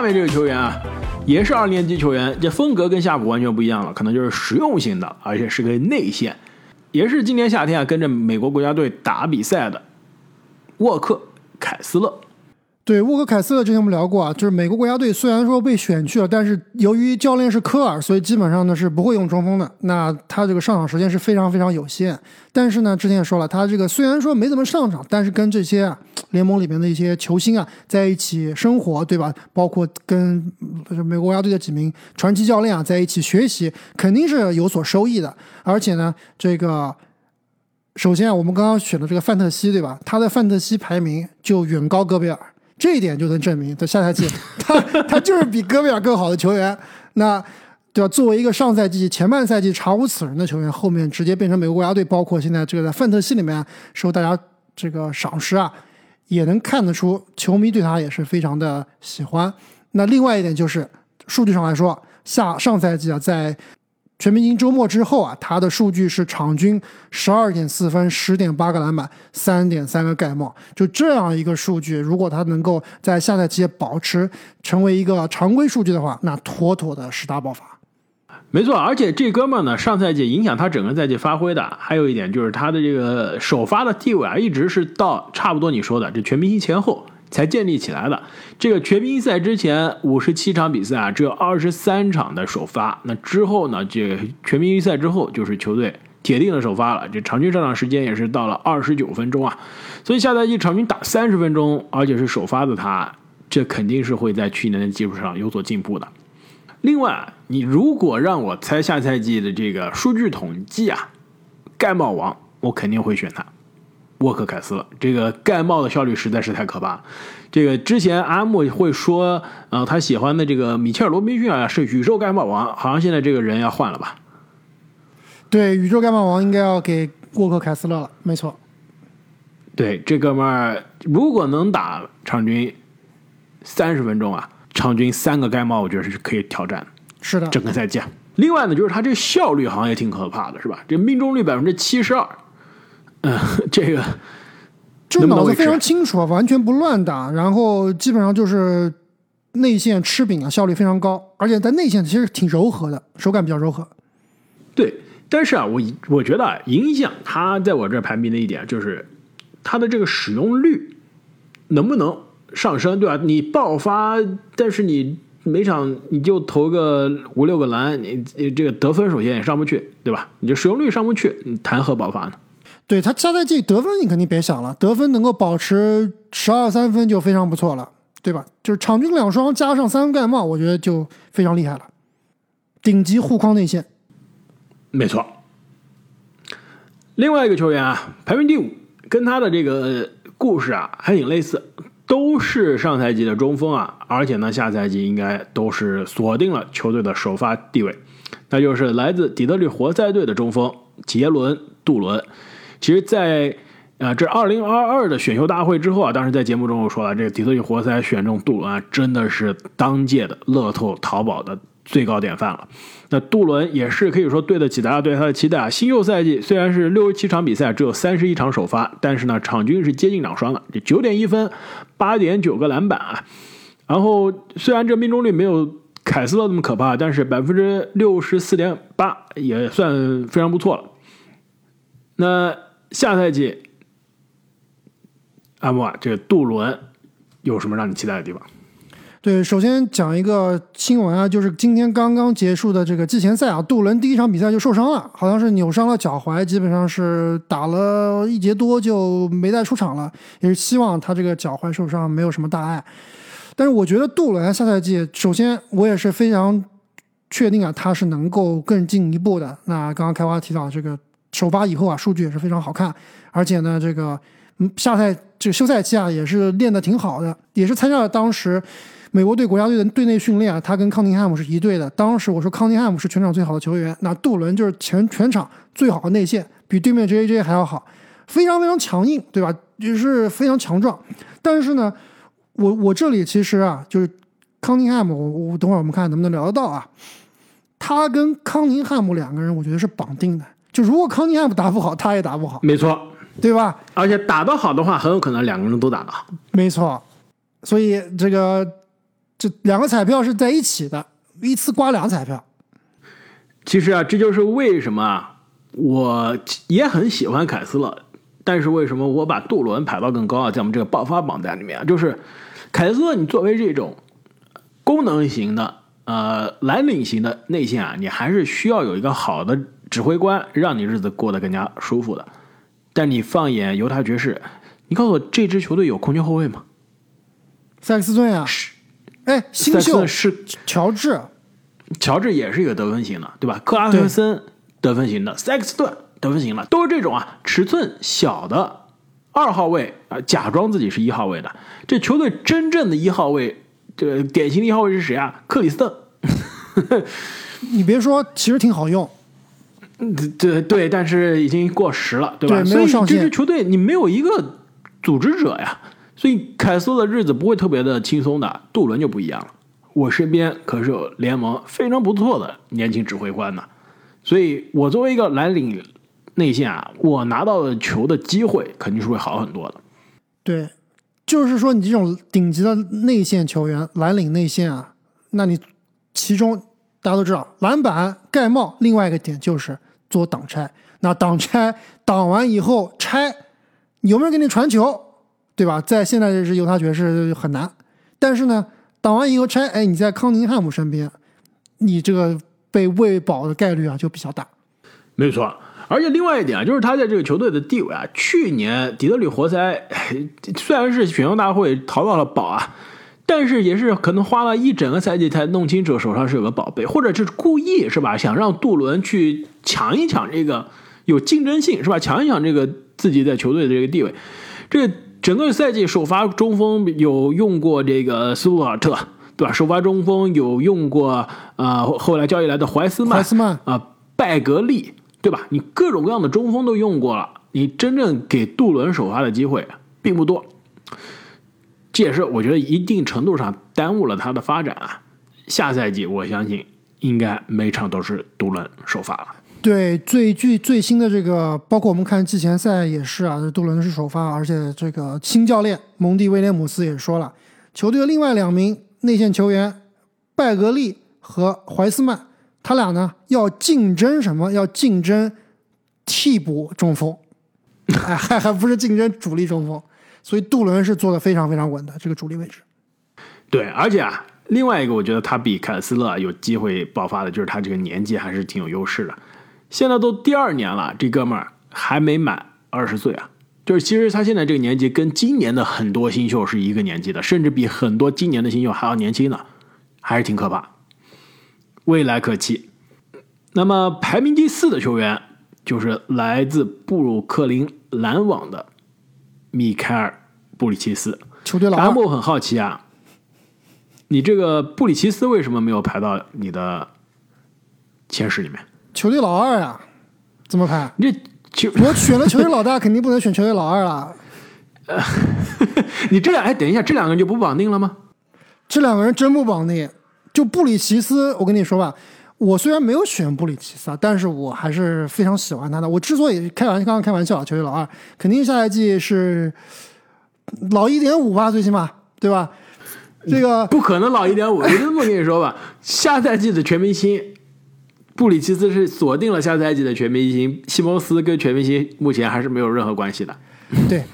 下面这个球员啊，也是二年级球员，这风格跟夏普完全不一样了，可能就是实用型的，而且是个内线，也是今年夏天啊跟着美国国家队打比赛的沃克凯斯勒。对沃克凯斯之前我们聊过啊，就是美国国家队虽然说被选去了，但是由于教练是科尔，所以基本上呢是不会用中锋的。那他这个上场时间是非常非常有限。但是呢，之前也说了，他这个虽然说没怎么上场，但是跟这些啊联盟里面的一些球星啊在一起生活，对吧？包括跟美国国家队的几名传奇教练啊在一起学习，肯定是有所收益的。而且呢，这个首先啊，我们刚刚选的这个范特西，对吧？他的范特西排名就远高戈贝尔。这一点就能证明，在下赛季，他他就是比戈贝尔更好的球员。那对吧？作为一个上赛季前半赛季查无此人的球员，后面直接变成美国国家队，包括现在这个在范特西里面受大家这个赏识啊，也能看得出球迷对他也是非常的喜欢。那另外一点就是数据上来说，下上赛季啊，在全明星周末之后啊，他的数据是场均十二点四分、十点八个篮板、三点三个盖帽，就这样一个数据，如果他能够在下赛季保持成为一个常规数据的话，那妥妥的十大爆发。没错，而且这哥们呢，上赛季影响他整个赛季发挥的，还有一点就是他的这个首发的地位啊，一直是到差不多你说的这全明星前后。才建立起来的。这个全明星赛之前五十七场比赛啊，只有二十三场的首发。那之后呢？这全明星赛之后就是球队铁定的首发了。这场均上场时间也是到了二十九分钟啊。所以下赛季场均打三十分钟，而且是首发的他，这肯定是会在去年的基础上有所进步的。另外，你如果让我猜下赛季的这个数据统计啊，盖帽王，我肯定会选他。沃克凯斯了这个盖帽的效率实在是太可怕了。这个之前阿木会说，呃，他喜欢的这个米切尔罗宾逊啊是宇宙盖帽王，好像现在这个人要换了吧？对，宇宙盖帽王应该要给沃克凯斯勒了，没错。对，这哥们儿如果能打场均三十分钟啊，场均三个盖帽，我觉得是可以挑战的。是的，整个赛季。另外呢，就是他这效率好像也挺可怕的，是吧？这命中率百分之七十二。嗯，这个就脑子非常清楚啊，完全不乱打，然后基本上就是内线吃饼啊，效率非常高，而且在内线其实挺柔和的，手感比较柔和。对，但是啊，我我觉得啊，影响他在我这排名的一点就是他的这个使用率能不能上升，对吧？你爆发，但是你每场你就投个五六个篮，你这个得分首先也上不去，对吧？你这使用率上不去，你谈何爆发呢？对他下赛季得分你肯定别想了，得分能够保持十二三分就非常不错了，对吧？就是场均两双加上三个盖帽，我觉得就非常厉害了，顶级护框内线。没错。另外一个球员啊，排名第五，跟他的这个故事啊还挺类似，都是上赛季的中锋啊，而且呢下赛季应该都是锁定了球队的首发地位，那就是来自底特律活塞队的中锋杰伦杜伦。其实，在啊这二零二二的选秀大会之后啊，当时在节目中我说了，这个底特律活塞选中杜伦啊，真的是当届的乐透淘宝的最高典范了。那杜伦也是可以说对得起大家对他的期待啊。新秀赛季虽然是六十七场比赛，只有三十一场首发，但是呢，场均是接近两双的，这九点一分，八点九个篮板啊。然后虽然这命中率没有凯斯勒那么可怕，但是百分之六十四点八也算非常不错了。那。下赛季，阿莫啊，这个杜伦有什么让你期待的地方？对，首先讲一个新闻啊，就是今天刚刚结束的这个季前赛啊，杜伦第一场比赛就受伤了，好像是扭伤了脚踝，基本上是打了一节多就没再出场了。也是希望他这个脚踝受伤没有什么大碍。但是我觉得杜伦下赛季，首先我也是非常确定啊，他是能够更进一步的。那刚刚开花提到这个。首发以后啊，数据也是非常好看，而且呢，这个嗯，下赛这个休赛期啊，也是练得挺好的，也是参加了当时美国队国家队的队内训练啊。他跟康宁汉姆是一队的。当时我说康宁汉姆是全场最好的球员，那杜伦就是全全场最好的内线，比对面 J J 还要好，非常非常强硬，对吧？也是非常强壮。但是呢，我我这里其实啊，就是康宁汉姆，我我等会儿我们看能不能聊得到啊。他跟康宁汉姆两个人，我觉得是绑定的。就如果康尼汉姆打不好，他也打不好，没错，对吧？而且打得好的话，很有可能两个人都打得好，没错。所以这个这两个彩票是在一起的，一次刮两彩票。其实啊，这就是为什么啊，我也很喜欢凯斯勒，但是为什么我把杜伦排到更高啊？在我们这个爆发榜单里面啊，就是凯斯勒，你作为这种功能型的、呃蓝领型的内线啊，你还是需要有一个好的指挥官，让你日子过得更加舒服的。但你放眼犹他爵士，你告诉我这支球队有空军后卫吗？塞克斯顿啊，是，哎，新秀是乔治，乔治也是一个得分型的，对吧？克拉克森得分型的，塞克斯顿得分型的，都是这种啊，尺寸小的二号位啊，假装自己是一号位的。这球队真正的一号位，这个典型的一号位是谁啊？克里斯特。你别说，其实挺好用。对对，但是已经过时了，对吧？对没有上所以这支球队你没有一个组织者呀，所以凯斯的日子不会特别的轻松的。杜伦就不一样了，我身边可是有联盟非常不错的年轻指挥官呢，所以我作为一个蓝领内线啊，我拿到的球的机会肯定是会好很多的。对，就是说你这种顶级的内线球员，蓝领内线啊，那你其中大家都知道，篮板、盖帽，另外一个点就是做挡拆。那挡拆挡完以后拆，有没有给你传球，对吧？在现在这支犹他爵士很难，但是呢，挡完以后拆，哎，你在康宁汉姆身边，你这个被喂饱的概率啊就比较大。没错，而且另外一点啊，就是他在这个球队的地位啊。去年底特律活塞虽然是选秀大会淘到了宝啊，但是也是可能花了一整个赛季才弄清楚手上是有个宝贝，或者是故意是吧，想让杜伦去抢一抢这个有竞争性是吧，抢一抢这个自己在球队的这个地位。这整个赛季首发中锋有用过这个斯图尔特。对吧？首发中锋有用过，呃，后来交易来的怀斯曼，怀斯曼啊、拜格利，对吧？你各种各样的中锋都用过了，你真正给杜伦首发的机会并不多，这也是我觉得一定程度上耽误了他的发展啊。下赛季我相信应该每场都是杜伦首发了。对，最最最新的这个，包括我们看季前赛也是啊，杜伦是首发，而且这个新教练蒙蒂威廉姆斯也说了，球队另外两名内线球员拜格利和怀斯曼，他俩呢要竞争什么？要竞争替补中锋，哎，还还不是竞争主力中锋，所以杜伦是做的非常非常稳的这个主力位置。对，而且啊，另外一个我觉得他比凯尔斯勒有机会爆发的，就是他这个年纪还是挺有优势的。现在都第二年了，这哥们儿还没满二十岁啊。就是其实他现在这个年纪跟今年的很多新秀是一个年纪的，甚至比很多今年的新秀还要年轻呢，还是挺可怕，未来可期。那么排名第四的球员就是来自布鲁克林篮网的米凯尔·布里奇斯。球队老二，我很好奇啊，你这个布里奇斯为什么没有排到你的前十里面？球队老二呀，怎么排？你这球，我选了球队老大，肯定不能选球队老二了。你这两哎，等一下，这两个人就不绑定了吗？这两个人真不绑定。就布里奇斯，我跟你说吧，我虽然没有选布里奇斯啊，但是我还是非常喜欢他的。我之所以开玩笑，刚刚开玩笑，球队老二肯定下赛季是老一点五吧，最起码对吧？这个不可能老一点五，我这么跟你说吧，下赛季的全明星，布里奇斯是锁定了下赛季的全明星，西蒙斯跟全明星目前还是没有任何关系的。对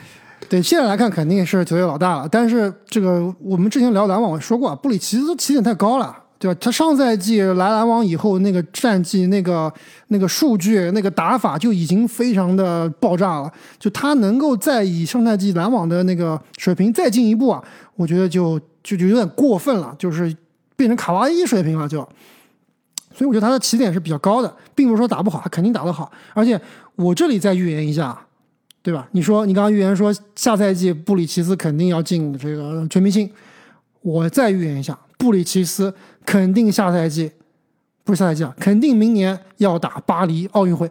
对，现在来看肯定是球队老大了。但是这个我们之前聊篮网说过，布里奇斯起点太高了，对吧？他上赛季来篮网以后，那个战绩、那个那个数据、那个打法就已经非常的爆炸了。就他能够再以上赛季篮网的那个水平再进一步啊，我觉得就就就有点过分了，就是变成卡哇伊水平了就。所以我觉得他的起点是比较高的，并不是说打不好，他肯定打得好。而且我这里再预言一下，对吧？你说你刚刚预言说下赛季布里奇斯肯定要进这个全明星，我再预言一下，布里奇斯肯定下赛季不是下赛季啊，肯定明年要打巴黎奥运会。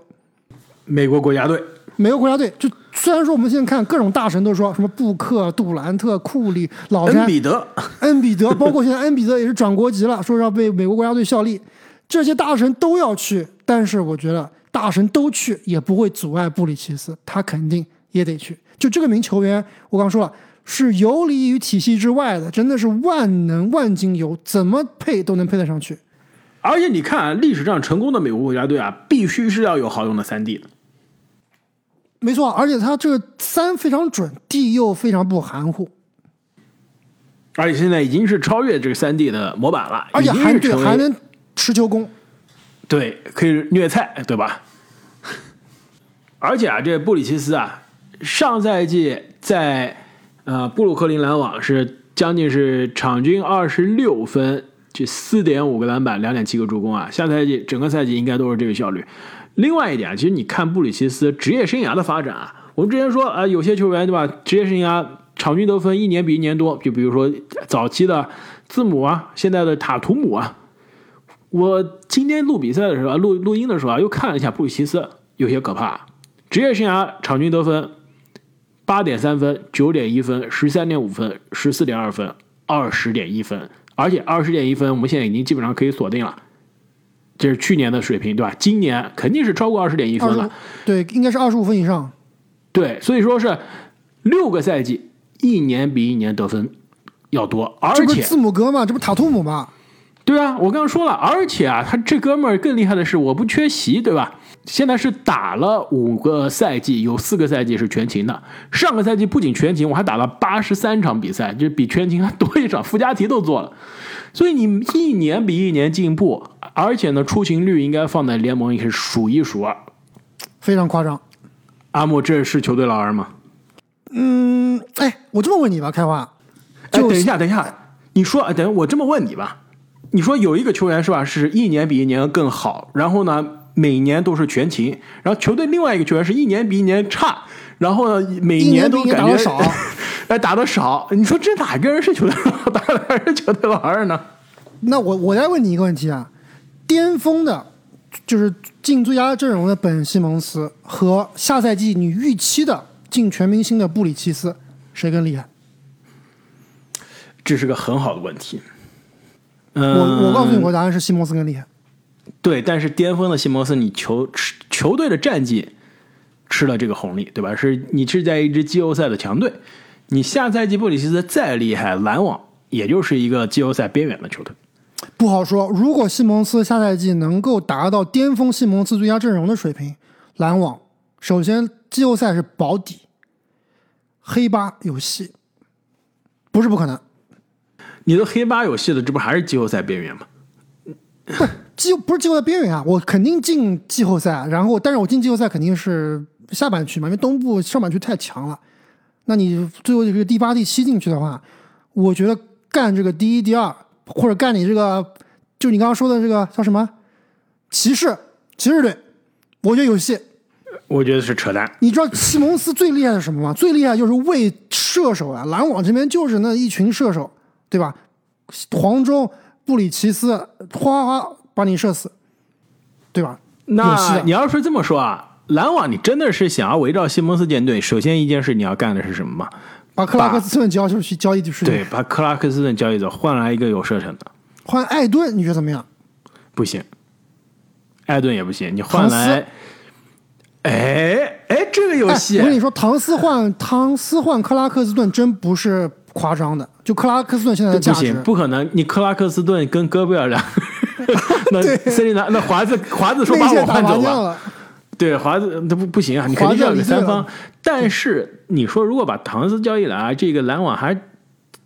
美国国家队，美国国家队就虽然说我们现在看各种大神都说什么布克、杜兰特、库里、老詹、恩比德，恩比德，包括现在恩比德也是转国籍了，说是要被美国国家队效力，这些大神都要去，但是我觉得大神都去也不会阻碍布里奇斯，他肯定也得去。就这个名球员，我刚说了，是游离于体系之外的，真的是万能万金油，怎么配都能配得上去。而且你看啊，历史上成功的美国国家队啊，必须是要有好用的三 D 的。没错，而且他这个三非常准，D 又非常不含糊，而且现在已经是超越这个三 D 的模板了，而且还对还能持球攻。对，可以虐菜，对吧？而且啊，这布里奇斯啊，上赛季在呃布鲁克林篮网是将近是场均二十六分，这四点五个篮板，两点七个助攻啊。下赛季整个赛季应该都是这个效率。另外一点啊，其实你看布里奇斯职业生涯的发展啊，我们之前说啊、有些球员对吧，职业生涯场均得分一年比一年多，就比如说早期的字母啊，现在的塔图姆啊，我今天录比赛的时候啊，录录音的时候啊，又看了一下布里奇斯，有些可怕。职业生涯场均得分八点三分、九点一分、十三点五分、十四点二分、二十点一分，而且二十点一分我们现在已经基本上可以锁定了，这是去年的水平，对吧？今年肯定是超过二十点一分了。对，应该是二十五分以上。对，所以说是六个赛季，一年比一年得分要多，而且字母哥嘛？这不塔图姆吗？对啊，我刚刚说了，而且啊，他这哥们儿更厉害的是，我不缺席，对吧？现在是打了五个赛季，有四个赛季是全勤的。上个赛季不仅全勤，我还打了八十三场比赛，就比全勤还多一场，附加题都做了。所以你一年比一年进步，而且呢，出勤率应该放在联盟也是数一数二。非常夸张。阿莫，这是球队老二吗？嗯，哎，我这么问你吧，开花，哎，就等一下，等一下，你说，哎等我这么问你吧，你说有一个球员是吧，是一年比一年更好，然后呢，每年都是全勤，然后球队另外一个球员是一年比一年差，然后呢，每年都感觉打少，哎，打的少，你说这哪个人是球队老大，哪个人是球队老二呢？那我我再问你一个问题啊，巅峰的，就是进最佳阵容的本西蒙斯和下赛季你预期的进全明星的布里奇斯，谁更厉害？这是个很好的问题。我嗯，我告诉你，我的答案是西蒙斯更厉害。对，但是巅峰的西蒙斯，你球吃球队的战绩吃了这个红利，对吧？是你是在一支季后赛的强队，你下赛季布里奇斯再厉害，篮网也就是一个季后赛边缘的球队。不好说。如果西蒙斯下赛季能够达到巅峰西蒙斯最佳阵容的水平，篮网首先季后赛是保底，黑八有戏，不是不可能。你的黑八有戏的，这不还是季后赛边缘吗？季不是季后赛边缘啊，我肯定进季后赛，然后但是我进季后赛肯定是下半区嘛，因为东部上半区太强了。那你最后这个第八、第七进去的话，我觉得干这个第一、第二，或者干你这个，就你刚刚说的这个叫什么骑士骑士队，我觉得有戏。我觉得是扯淡。你知道西蒙斯最厉害的是什么吗？最厉害就是为射手啊，篮网这边就是那一群射手，对吧？黄忠、布里奇斯，哗哗哗把你射死，对吧？那你要是这么说啊，篮网你真的是想要围绕西蒙斯建队，首先一件事你要干的是什么吗？把克拉克斯顿交出去交易出去，对，把克拉克斯顿交易走，换来一个有射程的，换艾顿，你觉得怎么样？不行。艾顿也不行，你换来，哎哎，这个有哎，戏我。跟你说，唐斯换唐斯换克拉克斯顿真不是夸张的，就克拉克斯顿现在的价值不行，，不可能！你克拉克斯顿跟戈贝尔两，那森林狼那华子华子说把我换走吧。对华子那不不行啊，你肯定是要有个三方。但是你说如果把唐斯交易来，这个篮网还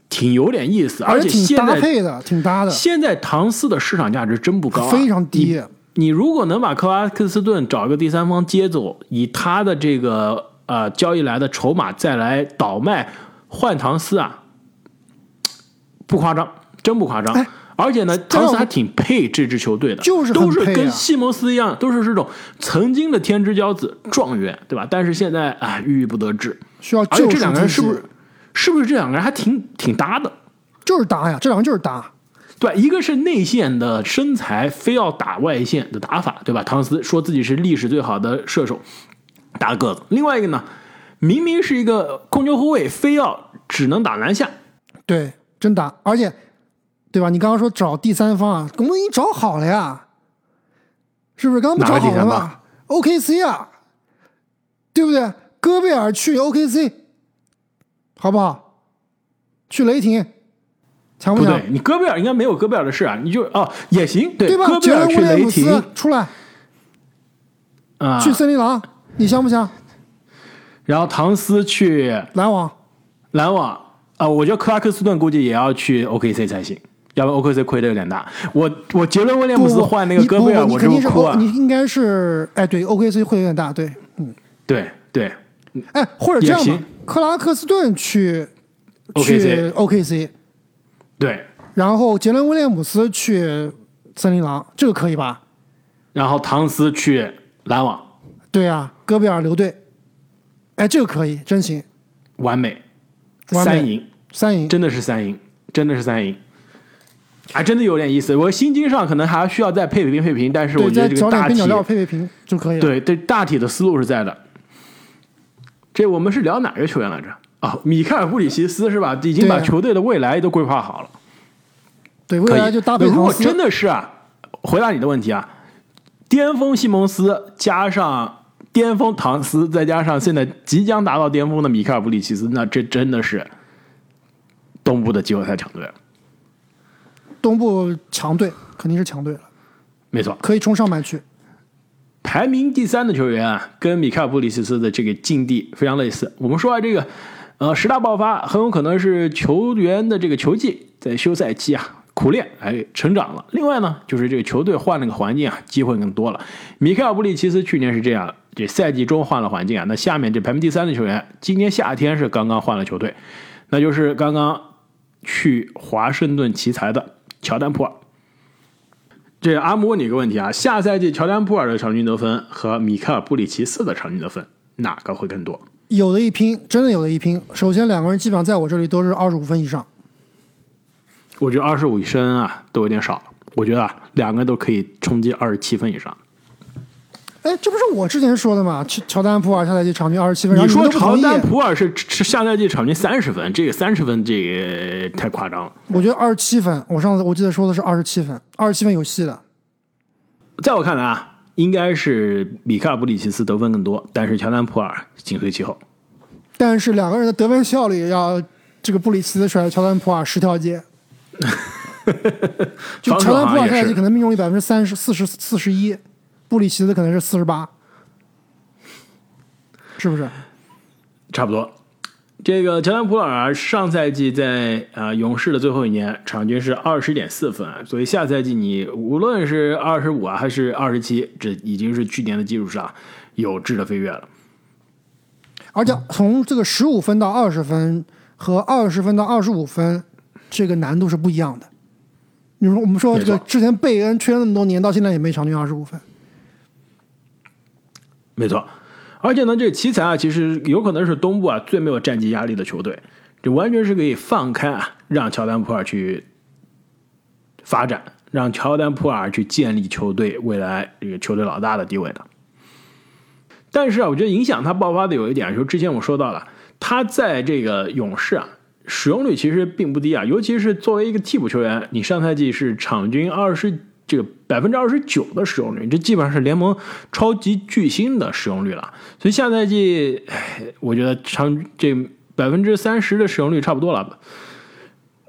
挺有点意思，而且挺现在搭配的，挺搭的，现在唐斯的市场价值真不高、啊，非常低。你你如果能把克拉克斯顿找一个第三方接走，以他的这个呃交易来的筹码再来倒卖换唐斯啊，不夸张，真不夸张。哎而且呢，唐斯还挺配这支球队的，就是很都是跟西蒙斯一样，都是这种曾经的天之骄子、状元，对吧？但是现在啊，郁郁不得志。需要救而且这两个人是不是是不是这两个人还挺挺搭的？就是搭呀？这两个就是搭。对，一个是内线的身材，非要打外线的打法，对吧？唐斯说自己是历史最好的射手，大个子。另外一个呢，明明是一个控球后卫，非要只能打篮下。对，真打，而且，对吧？你刚刚说找第三方啊，我们已经找好了呀，是不是？刚刚不找好了吗？OKC 啊，对不对？戈贝尔去 OKC，好不好？去雷霆，强强？不对，你戈贝尔应该没有戈贝尔的事啊，你就哦也行，对吧？戈贝尔去雷霆出来，啊，去森林狼，你香不香？然后唐斯去篮网，篮网啊，我觉得克拉克斯顿估计也要去 OKC 才行，要不然 OKC 亏的有点大。我我杰伦威廉姆斯换那个戈贝尔，我肯定是哭啊！你应该是哎，对 OKC 会有点大，对，嗯，对对，哎，或者这样吧，克拉克斯顿去 OKC OKC，对，然后杰伦威廉姆斯去森林狼，这个可以吧？然后唐斯去篮网，对啊，戈贝尔留队。哎，这个可以，真行，完美，三赢，三赢，真的是三赢，真的是三赢，还真的有点意思。我心经上可能还需要再配配平配平，但是我觉得这个大体配配平就可以了。对对，大体的思路是在的。这我们是聊哪个球员来着？啊，米开尔布里奇斯是吧？已经把球队的未来都规划好了。对，未来就搭配。如果真的是啊，回答你的问题啊，巅峰西蒙斯加上。巅峰唐斯再加上现在即将达到巅峰的米开尔布里奇斯，那这真的是东部的季后赛强队了。东部强队肯定是强队了，没错，可以冲上半区。排名第三的球员啊，跟米开尔布里奇斯的这个境地非常类似。我们说啊，这个呃十大爆发很有可能是球员的这个球技在休赛期啊。苦练，哎，成长了。另外呢，就是这个球队换了个环境啊，机会更多了。米开尔布里奇斯去年是这样，这赛季中换了环境啊。那下面这排名第三的球员，今年夏天是刚刚换了球队，那就是刚刚去华盛顿奇才的乔丹普尔。这阿姆问你一个问题啊，下赛季乔丹普尔的场均得分和米开尔布里奇斯的场均得分哪个会更多？有的一拼，真的有的一拼。首先两个人基本上在我这里都是二十五分以上。我觉得二十五一升啊都有点少，我觉得啊两个人都可以冲击二十七分以上。哎，这不是我之前说的吗？乔乔丹普尔下赛季场均二十七分，你说乔丹普尔是是下赛季场均三十分，这个三十分这个太夸张了。我觉得二十七分，我上次我记得说的是二十七分，二十七分有戏的。在我看来啊，应该是米卡尔布里奇斯得分更多，但是乔丹普尔紧随其后。但是两个人的得分效率要这个布里奇斯甩乔丹普尔十条街。就乔丹普尔下赛季可能命中率百分之三十四十四十一，布里奇斯可能是四十八，是不是？差不多。这个乔丹普尔上赛季在啊勇士的最后一年，场均是二十点四分，所以下赛季你无论是二十五啊还是二十七，这已经是去年的基础上有质的飞跃了。而且从这个十五分到二十分和二十分到二十五分。这个难度是不一样的。你说，我们说这个之前贝恩吹了那么多年，到现在也没场均二十五分。没错，而且呢，这奇才啊，其实有可能是东部啊最没有战绩压力的球队，这完全是可以放开啊，让乔丹普尔去发展，让乔丹普尔去建立球队未来这个球队老大的地位的。但是啊，我觉得影响他爆发的有一点，就是之前我说到了，他在这个勇士啊。使用率其实并不低啊，尤其是作为一个替补球员，你上赛季是场均二十这个百分之二十九的使用率，这基本上是联盟超级巨星的使用率了。所以下赛季，我觉得长这百分之三十的使用率差不多了。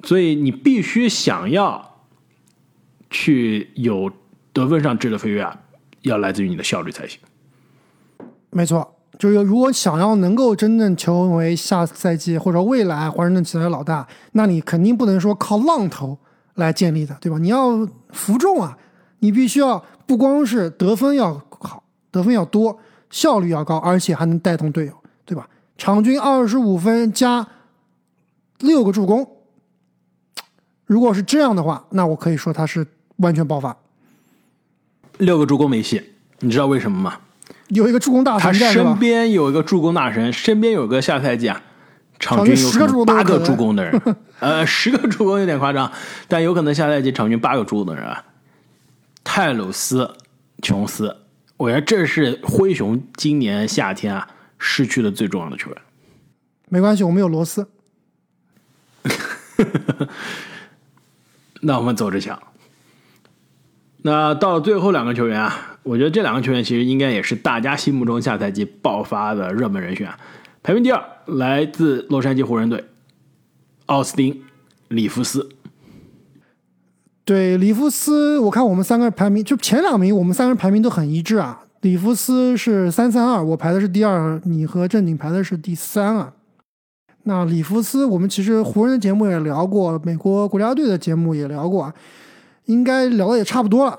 所以你必须想要去有得分上质的飞跃啊，要来自于你的效率才行。没错。就是如果想要能够真正成为下赛季或者未来华盛顿奇才的老大，那你肯定不能说靠浪头来建立的，对吧？你要服众啊，你必须要不光是得分要好，得分要多，效率要高，而且还能带动队友，对吧？场均二十五分加六个助攻，如果是这样的话，那我可以说他是完全爆发。六个助攻没戏，你知道为什么吗？有一个助攻大神，他身边有一个助攻大神，身边有个下赛季啊，场均有八个助攻的人，呃，十个助攻有点夸张，但有可能下赛季场均八个助攻的人啊，泰鲁斯琼斯，我觉得这是灰熊今年夏天啊失去的最重要的球员。没关系，我们有罗斯。那我们走着瞧。那到了最后两个球员啊。我觉得这两个球员其实应该也是大家心目中下赛季爆发的热门人选。排名第二，来自洛杉矶湖人队，奥斯汀、里弗斯。对，里弗斯，我看我们三个人排名，就前两名，我们三个人排名都很一致啊。里弗斯是三三二，我排的是第二，你和正经排的是第三啊。那里弗斯，我们其实湖人的节目也聊过，美国国家队的节目也聊过啊，应该聊的也差不多了。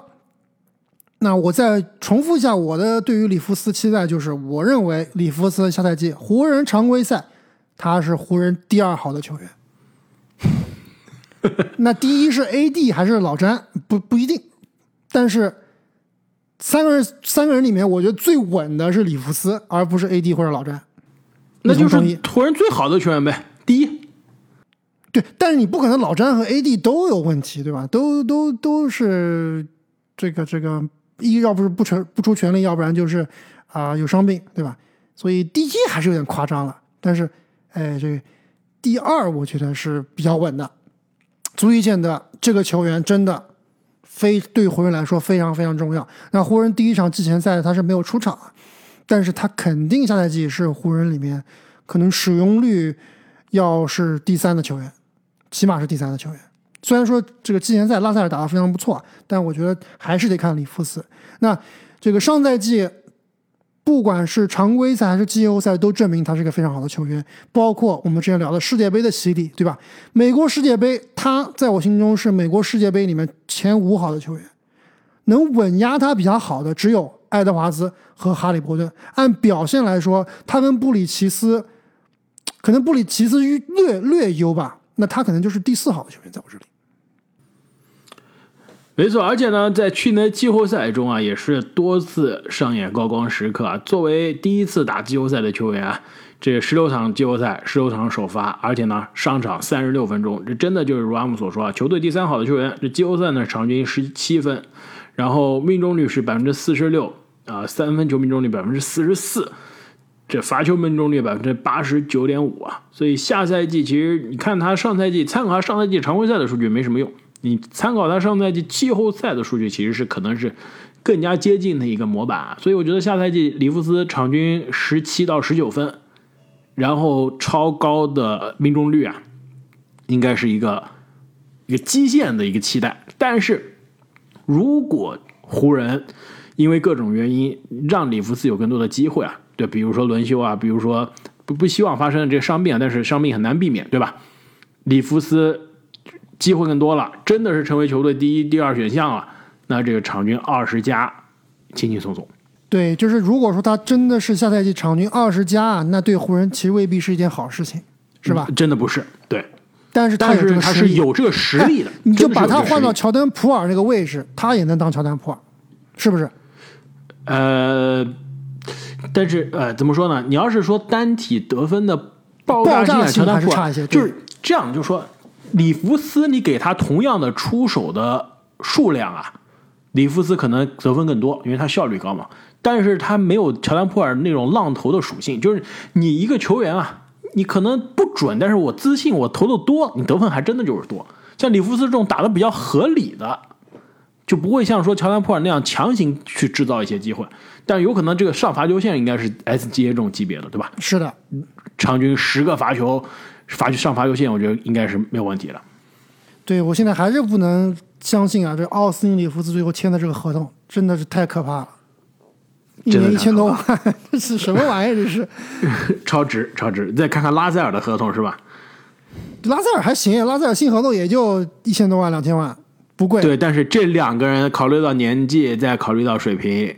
那我再重复一下我的对于里弗斯期待，就是我认为里弗斯下赛季湖人常规赛他是湖人第二好的球员。那第一是 AD 还是老詹？不不一定，但是三个人三个人里面，我觉得最稳的是里弗斯，而不是 AD 或者老詹。那就是湖人最好的球员呗，第一。对，但是你不可能老詹和 AD 都有问题，对吧？都都都是这个这个一要不是不全不出全力，要不然就是啊、有伤病，对吧？所以第一还是有点夸张了。但是哎，这第二我觉得是比较稳的，足以见得这个球员真的非对湖人来说非常非常重要。那湖人第一场季前赛他是没有出场，但是他肯定下赛季是湖人里面可能使用率要是第三的球员。起码是第三的球员。虽然说这个季前赛拉塞尔打得非常不错，但我觉得还是得看里弗斯。那这个上赛季，不管是常规赛还是季后赛，都证明他是个非常好的球员。包括我们之前聊的世界杯的洗礼，对吧？美国世界杯，他在我心中是美国世界杯里面前五好的球员，能稳压他比较好的只有爱德华兹和哈利伯顿。按表现来说，他跟布里奇斯，可能布里奇斯略略优吧。那他可能就是第四好的球员，在我这里。没错，而且呢，在去年季后赛中啊，也是多次上演高光时刻啊。作为第一次打季后赛的球员啊，这十六场季后赛，十六场首发，而且呢，上场三十六分钟，这真的就是如阿姆所说啊，球队第三好的球员。这季后赛呢，场均十七分，然后命中率是百分之四十六啊，三分球命中率百分之四十四。这罚球命中率百分之八十九点五啊，所以下赛季其实你看他上赛季参考他上赛季常规赛的数据没什么用，你参考他上赛季季后赛的数据，其实是可能是更加接近的一个模板。所以我觉得下赛季里弗斯场均十七到十九分，然后超高的命中率啊，应该是一个一个基线的一个期待。但是如果湖人因为各种原因让里弗斯有更多的机会啊。对，比如说轮休啊，比如说不不希望发生这个伤病啊，但是伤病很难避免，对吧？里弗斯机会更多了，真的是成为球队第一、第二选项了。那这个场均二十加，轻轻松松。对，就是如果说他真的是下赛季场均二十加，那对湖人其实未必是一件好事情，是吧？真的不是，对。但是他但有这是他是有这个实力的，哎你就把他换到乔丹普尔那个位置，他也能当乔丹普尔，是不是？呃，但是呃，怎么说呢？你要是说单体得分的爆炸性乔丹普尔差一些就是这样，就说里弗斯，你给他同样的出手的数量啊，里弗斯可能得分更多，因为他效率高嘛。但是他没有乔丹普尔那种浪投的属性，就是你一个球员啊，你可能不准，但是我自信我投的多，你得分还真的就是多。像里弗斯这种打的比较合理的，就不会像说乔丹普尔那样强行去制造一些机会，但有可能这个上罚球线应该是 SGA 这种级别的，对吧？是的，场均十个罚球，罚上罚球线，我觉得应该是没有问题了。对我现在还是不能相信啊，这奥斯汀里弗斯最后签的这个合同真的是太可怕了，一年一千多万，这是什么玩意儿？这是 超值，超值！再看看拉塞尔的合同是吧？拉塞尔还行，拉塞尔新合同也就一千多万、两千万，不贵。对，但是这两个人考虑到年纪，再考虑到水平，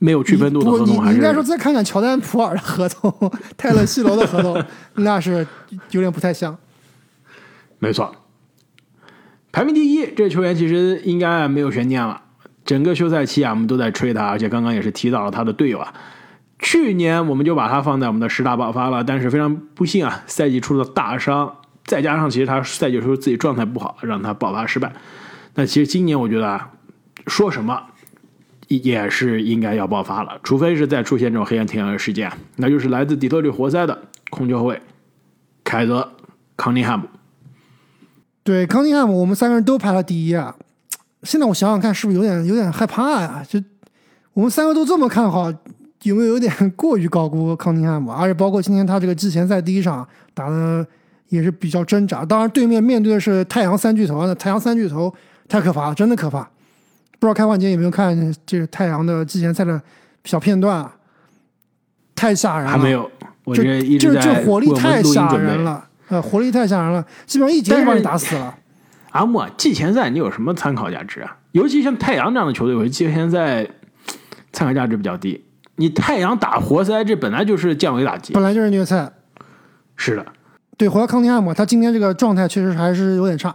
没有区分度的合同还是你应该说再看看乔丹普尔的合同、泰勒西罗的合同，那是有点不太像。没错。排名第一，这球员其实应该没有悬念了。整个休赛期啊，我们都在吹他，而且刚刚也是提到了他的队友啊。去年我们就把他放在我们的十大爆发了，但是非常不幸啊，赛季出了大伤，再加上其实他赛季的时候自己状态不好，让他爆发失败。那其实今年我觉得啊，说什么也是应该要爆发了，除非是再出现这种黑暗天鹅事件，那就是来自底特律活塞的控球后卫凯泽康宁汉姆。对，康尼汉姆，我们三个人都排了第一啊。现在我想想看，是不是有点有点害怕呀？就我们三个都这么看好，有没有有点过于高估康尼汉姆？而且包括今天他这个季前赛第一场打的也是比较挣扎。当然，对面面对的是太阳三巨头，那太阳三巨头太可怕了，真的可怕。不知道开环节有没有看这个太阳的季前赛的小片段啊？太吓人了！还没有，我这一直在这这火力太吓人。了，呃，火力太吓人了，基本上一节就把你打死了。阿木啊，季前赛你有什么参考价值啊？尤其像太阳这样的球队，我觉得季前赛参考价值比较低。你太阳打活塞，这本来就是降维打击。本来就是虐菜。是的，对，回到康尼汉姆，他今天这个状态确实还是有点差，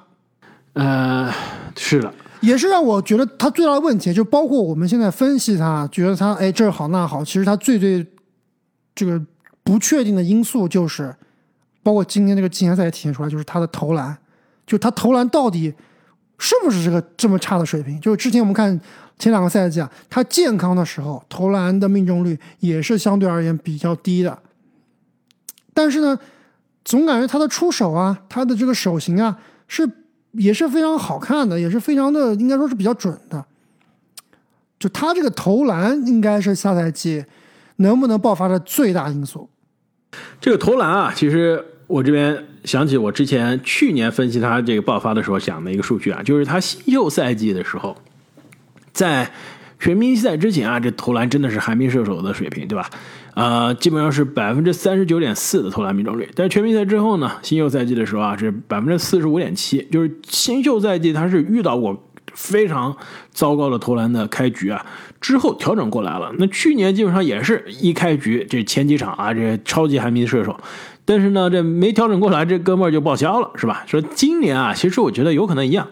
呃，是的，也是让我觉得他最大的问题，就包括我们现在分析他，觉得他哎这好那好，其实他最最这个不确定的因素就是，包括今天这个季前赛也体现出来，就是他的投篮，就他投篮到底是不是这个这么差的水平？就是之前我们看前两个赛季啊，他健康的时候投篮的命中率也是相对而言比较低的，但是呢，总感觉他的出手啊，他的这个手型啊，是也是非常好看的，也是非常的应该说是比较准的。就他这个投篮，应该是下赛季能不能爆发的最大因素。这个投篮啊，其实我这边想起我之前去年分析他这个爆发的时候讲的一个数据啊，就是他新秀赛季的时候，在全明星赛之前啊，这投篮真的是寒冰射手的水平，对吧？呃，基本上是百分之三十九点四的投篮命中率。但是全明星赛之后呢，新秀赛季的时候啊，是百分之四十五点七，就是新秀赛季他是遇到过非常糟糕的投篮的开局啊，之后调整过来了。那去年基本上也是一开局这前几场啊，这超级寒冰射手，但是呢，这没调整过来，这哥们儿就报销了，是吧？说今年啊，其实我觉得有可能一样，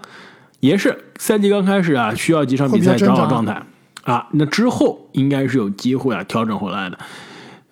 也是赛季刚开始啊，需要几场比赛找好状态啊，那之后应该是有机会啊调整回来的。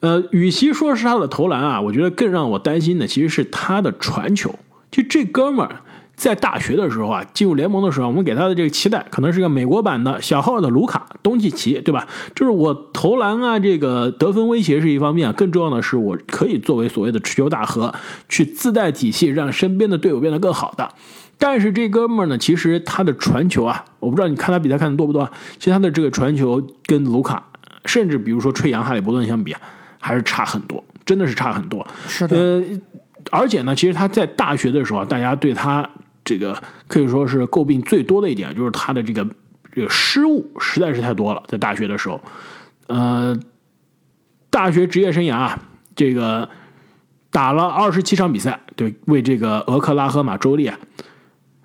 呃，与其说是他的投篮啊，我觉得更让我担心的其实是他的传球。就这哥们儿在大学的时候啊，进入联盟的时候，我们给他的这个期待可能是个美国版的小号的卢卡东契奇，对吧？就是我投篮啊，这个得分威胁是一方面，更重要的是我可以作为所谓的持球大核，去自带体系，让身边的队友变得更好的。但是这哥们儿呢，其实他的传球啊，我不知道你看他比赛看的多不多啊，其实他的这个传球跟卢卡，甚至比如说吹杨、哈利伯顿相比啊，还是差很多，真的是差很多。是的，呃，而且呢，其实他在大学的时候啊，大家对他这个可以说是诟病最多的一点，就是他的这个这个失误实在是太多了。在大学的时候，呃，大学职业生涯啊，这个打了二十七场比赛，对，为这个俄克拉荷马州立啊，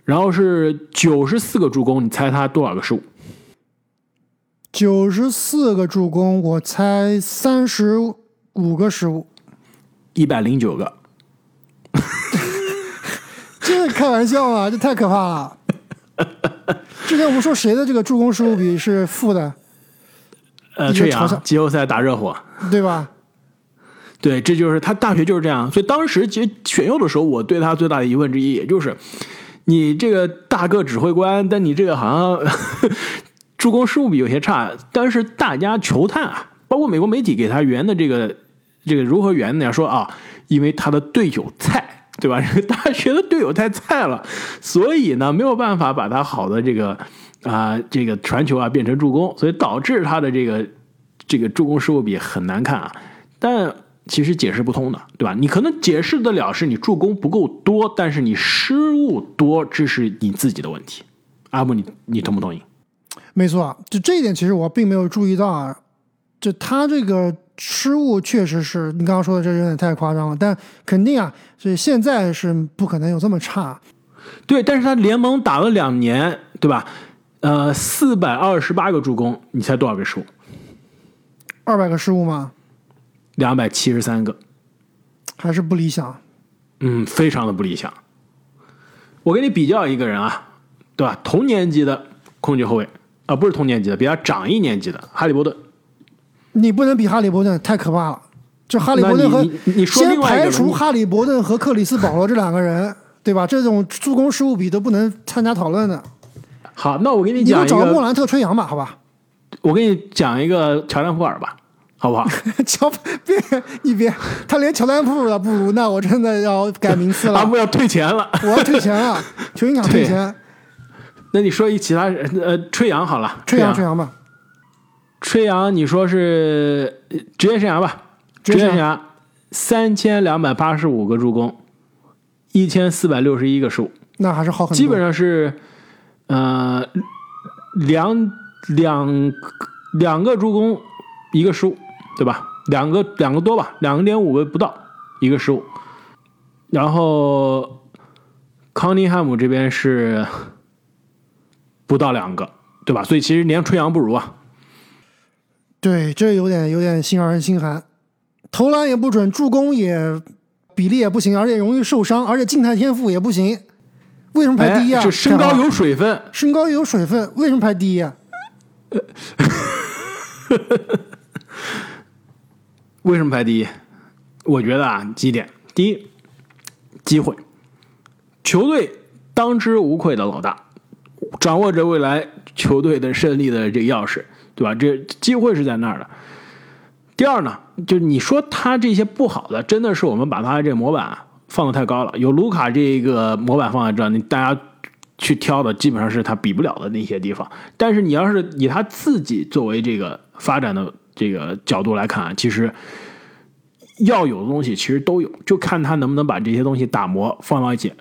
然后是九十四个助攻，你猜他多少个失误？九十四个助攻，我猜三十五个失误。一百零九个。这开玩笑啊，这太可怕了。之前我们说谁的这个助攻失误比是负的，呃，一个吹杨嘲笑季后赛打热火，对吧？对，这就是他大学就是这样，所以当时其实选秀的时候，我对他最大的疑问之一，也就是你这个大个指挥官，但你这个好像 助攻失误比有些差，但是大家球探啊，包括美国媒体给他圆的这个这个如何圆呢？说啊，因为他的队友菜，对吧？这个大学的队友太菜了，所以呢没有办法把他好的这个啊、这个传球啊变成助攻，所以导致他的这个这个助攻失误比很难看啊。但其实解释不通的，对吧？你可能解释得了是你助攻不够多，但是你失误多，这是你自己的问题。阿木，你你同不同意？没错，就这一点，其实我并没有注意到啊。就他这个失误，确实是你刚刚说的，这有点太夸张了。但肯定啊，所以现在是不可能有这么差。对，但是他联盟打了两年，对吧？呃，四百二十八个助攻，你猜多少个失误？二百个失误吗？两百七十三个，还是不理想。嗯，非常的不理想。我给你比较一个人啊，对吧？同年级的控球后卫啊、不是同年级的，比他长一年级的哈利伯顿。你不能比哈利伯顿，太可怕了。就哈利伯那顿和先排除哈利伯顿和克里斯保罗这两个人，对吧？这种助攻失误比都不能参加讨论的。好，那我给你你就讲一个，莫兰特、吹杨吧，好吧？我给你讲一个乔丹普尔吧，好不好？乔别你别，他连乔丹普尔都不如，那我真的要改名次了。阿布要退钱了。我要退钱了，球员想退钱，那你说一其他人，呃，吹杨好了，吹杨吹吹杨吧。吹杨，你说是呃职业生涯吧？职业生涯职业生涯三千两百八十五个助攻，一千四百六十一个失误，那还是好很多。基本上是呃两两两个助攻，一个失误，对吧？两个两个多吧，两个点五个不到，一个失误。然后康尼汉姆这边是不到两个，对吧？所以其实连吹杨不如啊。对，这有点有点心让人心寒，投篮也不准，助攻也比例也不行，而且容易受伤，而且静态天赋也不行。为什么排第一啊？就身高有水分，身高有水分，为什么排第一啊？为什么排第一？我觉得啊，几点：第一，机会，球队当之无愧的老大，掌握着未来球队的胜利的这个钥匙，对吧？这机会是在那儿的。第二呢，就你说他这些不好的，真的是我们把他这模板放的太高了。有卢卡这个模板放在这儿，你大家去挑的基本上是他比不了的那些地方。但是你要是以他自己作为这个发展的这个角度来看，其实要有的东西其实都有，就看他能不能把这些东西打磨放到一起，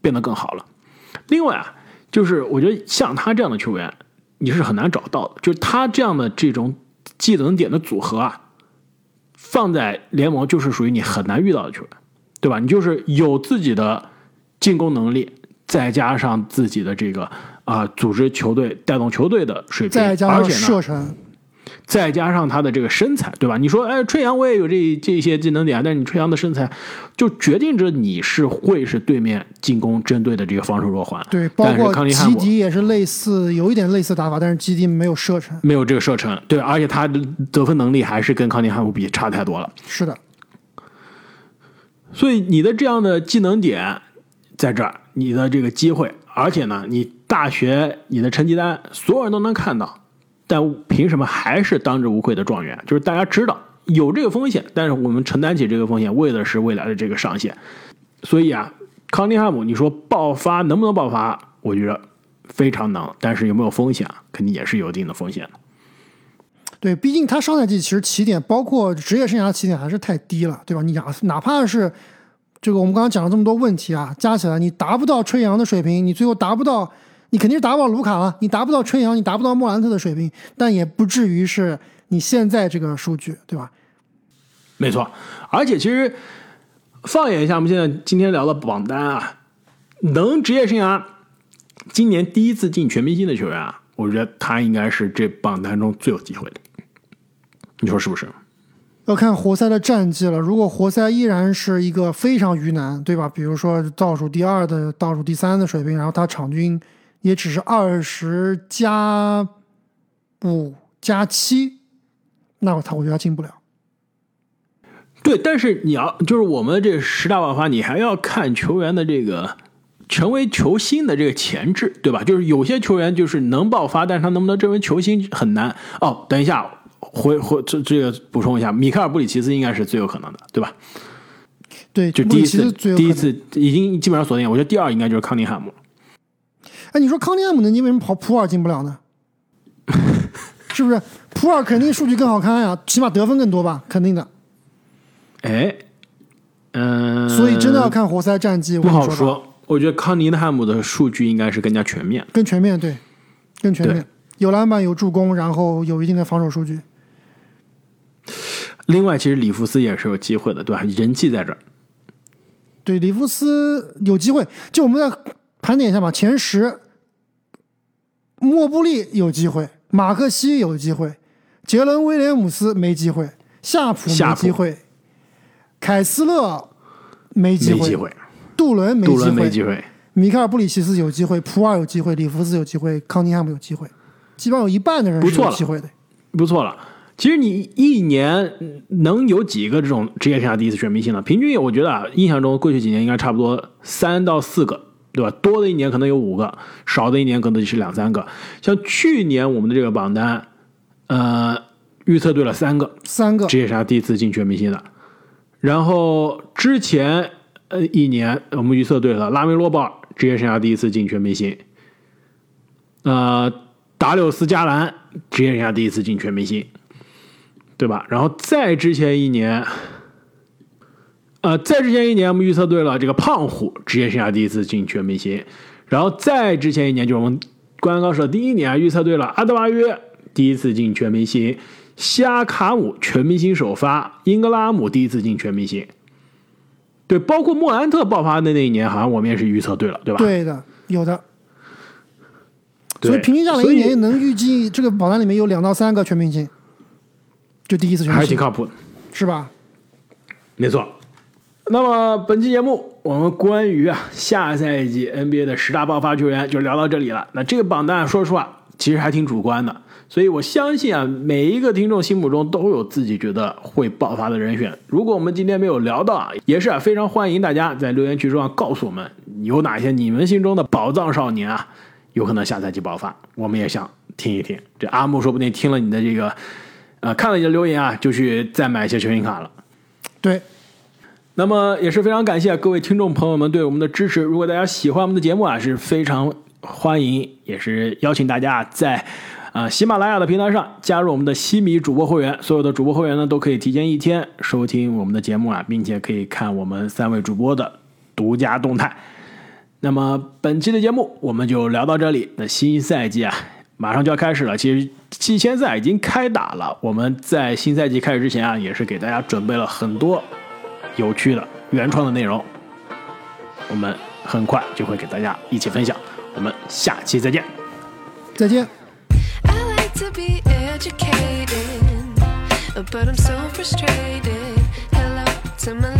变得更好了。另外啊，就是我觉得像他这样的球员，你是很难找到的。就是他这样的这种技能点的组合啊。放在联盟就是属于你很难遇到的球员，对吧？你就是有自己的进攻能力，再加上自己的这个啊组织球队、带动球队的水平，再加上而且呢，射程，再加上他的这个身材，对吧？你说，哎，吹杨我也有这这些技能点，但是你吹杨的身材就决定着你是会是对面进攻针对的这个防守弱环。对，包括基迪也是类似，有一点类似打法，但是基迪没有射程。没有这个射程，对，而且他的得分能力还是跟康尼汉姆比差太多了。是的，所以你的这样的技能点在这儿，你的这个机会，而且呢，你大学你的成绩单所有人都能看到，但凭什么还是当之无愧的状元？就是大家知道有这个风险，但是我们承担起这个风险，为的是未来的这个上限。所以啊，康尼汉姆，你说爆发能不能爆发？我觉得非常能，但是有没有风险？肯定也是有一定的风险的。对，毕竟他上赛季其实起点，包括职业生涯起点还是太低了，对吧？你哪哪怕是这个我们刚刚讲了这么多问题啊，加起来你达不到吹杨的水平，你最后达不到，你肯定是达不到卢卡了，你达不到春阳，你达不到莫兰特的水平，但也不至于是你现在这个数据，对吧？没错，而且其实放眼一下我们现在今天聊的榜单啊，能职业生涯今年第一次进全明星的球员啊，我觉得他应该是这榜单中最有机会的。你说是不是？要看活塞的战绩了。如果活塞依然是一个非常鱼腩，对吧？比如说倒数第二的、倒数第三的水平，然后他场均也只是二十加五加七，那他我觉得他进不了。对，但是你要就是我们这十大爆发，你还要看球员的这个成为球星的这个潜质，对吧？就是有些球员就是能爆发，但是他能不能成为球星很难。哦，等一下，回回这这个补充一下，米开尔布里奇斯应该是最有可能的，对吧？对，就第一次第一次已经基本上锁定，我觉得第二应该就是康宁汉姆。哎，你说康尼汉姆呢？你为什么跑普尔进不了呢？是不是？普尔肯定数据更好看呀，起码得分更多吧，肯定的。哎，嗯、所以真的要看活塞战绩，我不好说。我觉得康宁汉姆的数据应该是更加全面。更全面，对，更全面，有篮板，有助攻，然后有一定的防守数据。另外，其实里弗斯也是有机会的，对吧？人气在这儿。对，里弗斯有机会。就我们再盘点一下吧，前十，莫布利有机会，马克西有机会，杰伦威廉姆斯没机会，夏普没机会，凯斯勒没机会，杜伦没机会，伦没机会。米开尔布里奇斯有机会，普尔有机会，里弗斯有机会，康宁汉姆有机会，基本上有一半的人是不错了有机会的。不错了。其实你一年能有几个这种职业生涯第一次全明星呢？平均我觉得啊，印象中过去几年应该差不多三到四个，对吧？多的一年可能有五个，少的一年可能就是两三个。像去年我们的这个榜单，呃，预测对了三个三个职业生涯第一次进全明星的，然后之前呃一年我们预测对了拉梅罗鲍尔职业生涯第一次进全明星，呃，达柳斯加兰职业生涯第一次进全明星，对吧？然后再之前一年，呃，在之前一年我们预测对了，这个胖虎职业生涯第一次进全明星，然后再之前一年就是我们灌篮高手第一年预测对了阿德巴约第一次进全明星，西亚卡姆全明星首发，英格拉姆第一次进全明星。对，包括莫兰特爆发的那一年，好像我们也是预测对了，对吧？对的，有的。所以平均下来一年能预计这个榜单里面有两到三个全明星，就第一次全明星，还挺靠谱的。是吧？没错。那么本期节目我们关于啊下赛季 NBA 的十大爆发球员就聊到这里了。那这个榜单说实话其实还挺主观的，所以我相信啊每一个听众心目中都有自己觉得会爆发的人选。如果我们今天没有聊到啊，也是啊非常欢迎大家在留言区中啊告诉我们有哪些你们心中的宝藏少年啊有可能下赛季爆发，我们也想听一听。这阿木说不定听了你的这个呃看了你的留言啊，就去再买一些球星卡了。对，那么也是非常感谢各位听众朋友们对我们的支持。如果大家喜欢我们的节目啊，是非常欢迎，也是邀请大家在啊、喜马拉雅的平台上加入我们的西米主播会员。所有的主播会员呢，都可以提前一天收听我们的节目啊，并且可以看我们三位主播的独家动态。那么本期的节目我们就聊到这里。那新赛季啊，马上就要开始了。其实季前赛已经开打了，我们在新赛季开始之前啊，也是给大家准备了很多有趣的原创的内容，我们很快就会给大家一起分享。我们下期再见。再见。I like to be educated, but I'm so frustrated. Hello to my